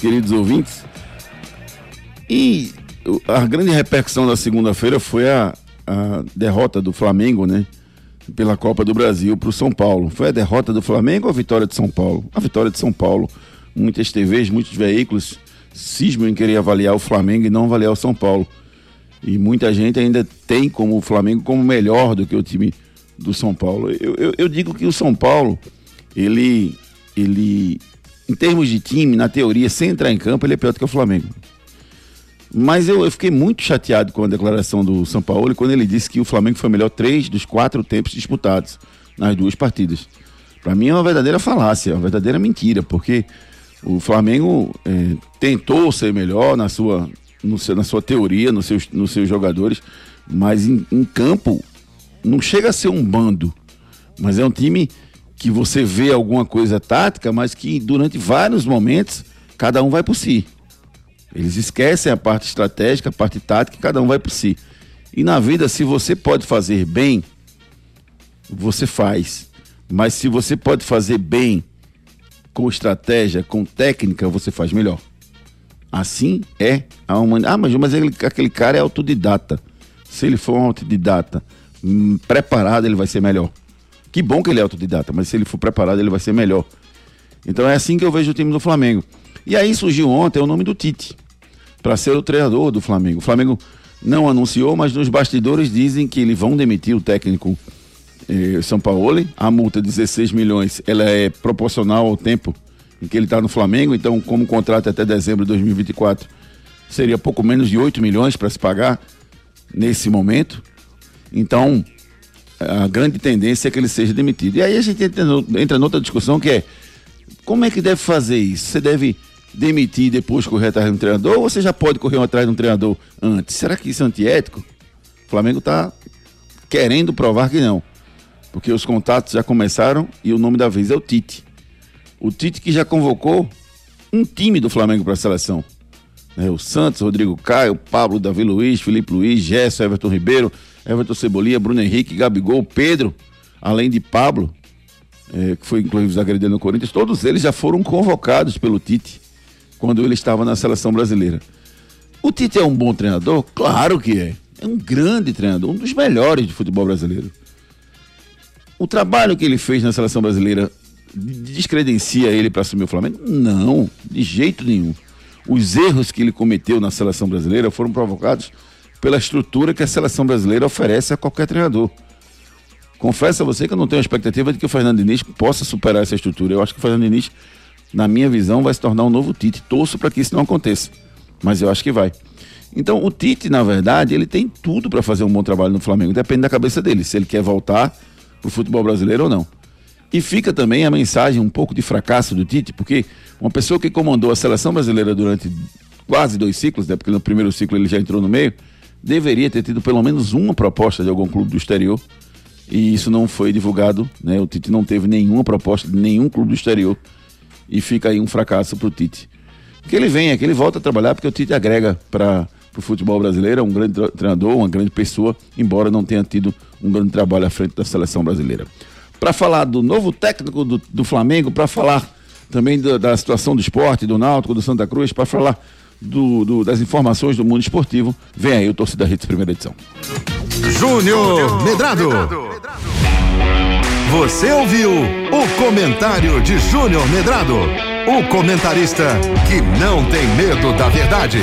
queridos ouvintes. E a grande repercussão da segunda-feira foi a, a derrota do Flamengo, né? Pela Copa do Brasil para o São Paulo. Foi a derrota do Flamengo ou a vitória de São Paulo? A vitória de São Paulo. Muitas TVs, muitos veículos cismam em querer avaliar o Flamengo e não avaliar o São Paulo. E muita gente ainda tem como o Flamengo como melhor do que o time do São Paulo. Eu, eu, eu digo que o São Paulo, ele, ele, em termos de time, na teoria, sem entrar em campo, ele é pior do que o Flamengo. Mas eu, eu, fiquei muito chateado com a declaração do São Paulo quando ele disse que o Flamengo foi melhor três dos quatro tempos disputados nas duas partidas. Para mim é uma verdadeira falácia, uma verdadeira mentira, porque o Flamengo é, tentou ser melhor na sua, seu, na sua teoria, nos seus, nos seus jogadores, mas em, em campo não chega a ser um bando, mas é um time que você vê alguma coisa tática, mas que durante vários momentos cada um vai por si. Eles esquecem a parte estratégica, a parte tática, cada um vai por si. E na vida, se você pode fazer bem, você faz. Mas se você pode fazer bem com estratégia, com técnica, você faz melhor. Assim é a humanidade. Ah, mas, mas ele, aquele cara é autodidata. Se ele for um autodidata hum, preparado, ele vai ser melhor. Que bom que ele é autodidata, mas se ele for preparado, ele vai ser melhor. Então é assim que eu vejo o time do Flamengo. E aí surgiu ontem o nome do Tite para ser o treinador do Flamengo. O Flamengo não anunciou, mas nos bastidores dizem que eles vão demitir o técnico eh, São Paulo. A multa de 16 milhões ela é proporcional ao tempo em que ele está no Flamengo, então, como contrato até dezembro de 2024, seria pouco menos de 8 milhões para se pagar nesse momento. Então, a grande tendência é que ele seja demitido. E aí a gente entra, entra noutra discussão que é como é que deve fazer isso? Você deve demitir e depois correr atrás de um treinador ou você já pode correr atrás de um treinador antes? Será que isso é antiético? O Flamengo está querendo provar que não. Porque os contatos já começaram e o nome da vez é o Tite. O Tite que já convocou um time do Flamengo para a seleção. É, o Santos, Rodrigo Caio, Pablo, Davi Luiz, Felipe Luiz, Gerson, Everton Ribeiro, Everton Cebolinha, Bruno Henrique, Gabigol, Pedro, além de Pablo, é, que foi inclusive zagueiro no Corinthians, todos eles já foram convocados pelo Tite quando ele estava na seleção brasileira. O Tite é um bom treinador? Claro que é. É um grande treinador, um dos melhores de futebol brasileiro. O trabalho que ele fez na seleção brasileira descredencia ele para assumir o Flamengo? Não, de jeito nenhum. Os erros que ele cometeu na seleção brasileira foram provocados pela estrutura que a seleção brasileira oferece a qualquer treinador. Confesso a você que eu não tenho expectativa de que o Fernando Diniz possa superar essa estrutura. Eu acho que o Fernando Diniz na minha visão, vai se tornar um novo Tite. Torço para que isso não aconteça, mas eu acho que vai. Então, o Tite, na verdade, ele tem tudo para fazer um bom trabalho no Flamengo. Depende da cabeça dele, se ele quer voltar para o futebol brasileiro ou não. E fica também a mensagem um pouco de fracasso do Tite, porque uma pessoa que comandou a seleção brasileira durante quase dois ciclos, né, porque no primeiro ciclo ele já entrou no meio, deveria ter tido pelo menos uma proposta de algum clube do exterior. E isso não foi divulgado, né? O Tite não teve nenhuma proposta de nenhum clube do exterior e fica aí um fracasso para o Tite. Que ele venha, que ele volta a trabalhar, porque o Tite agrega para o futebol brasileiro, é um grande treinador, uma grande pessoa, embora não tenha tido um grande trabalho à frente da seleção brasileira. Para falar do novo técnico do, do Flamengo, para falar também da, da, situação do esporte, do Náutico, do Santa Cruz, para falar do, do, das informações do mundo esportivo, vem aí o Torcida Redes, primeira edição. Júnior Medrado. Medrado. Você ouviu o comentário de Júnior Medrado, o comentarista que não tem medo da verdade.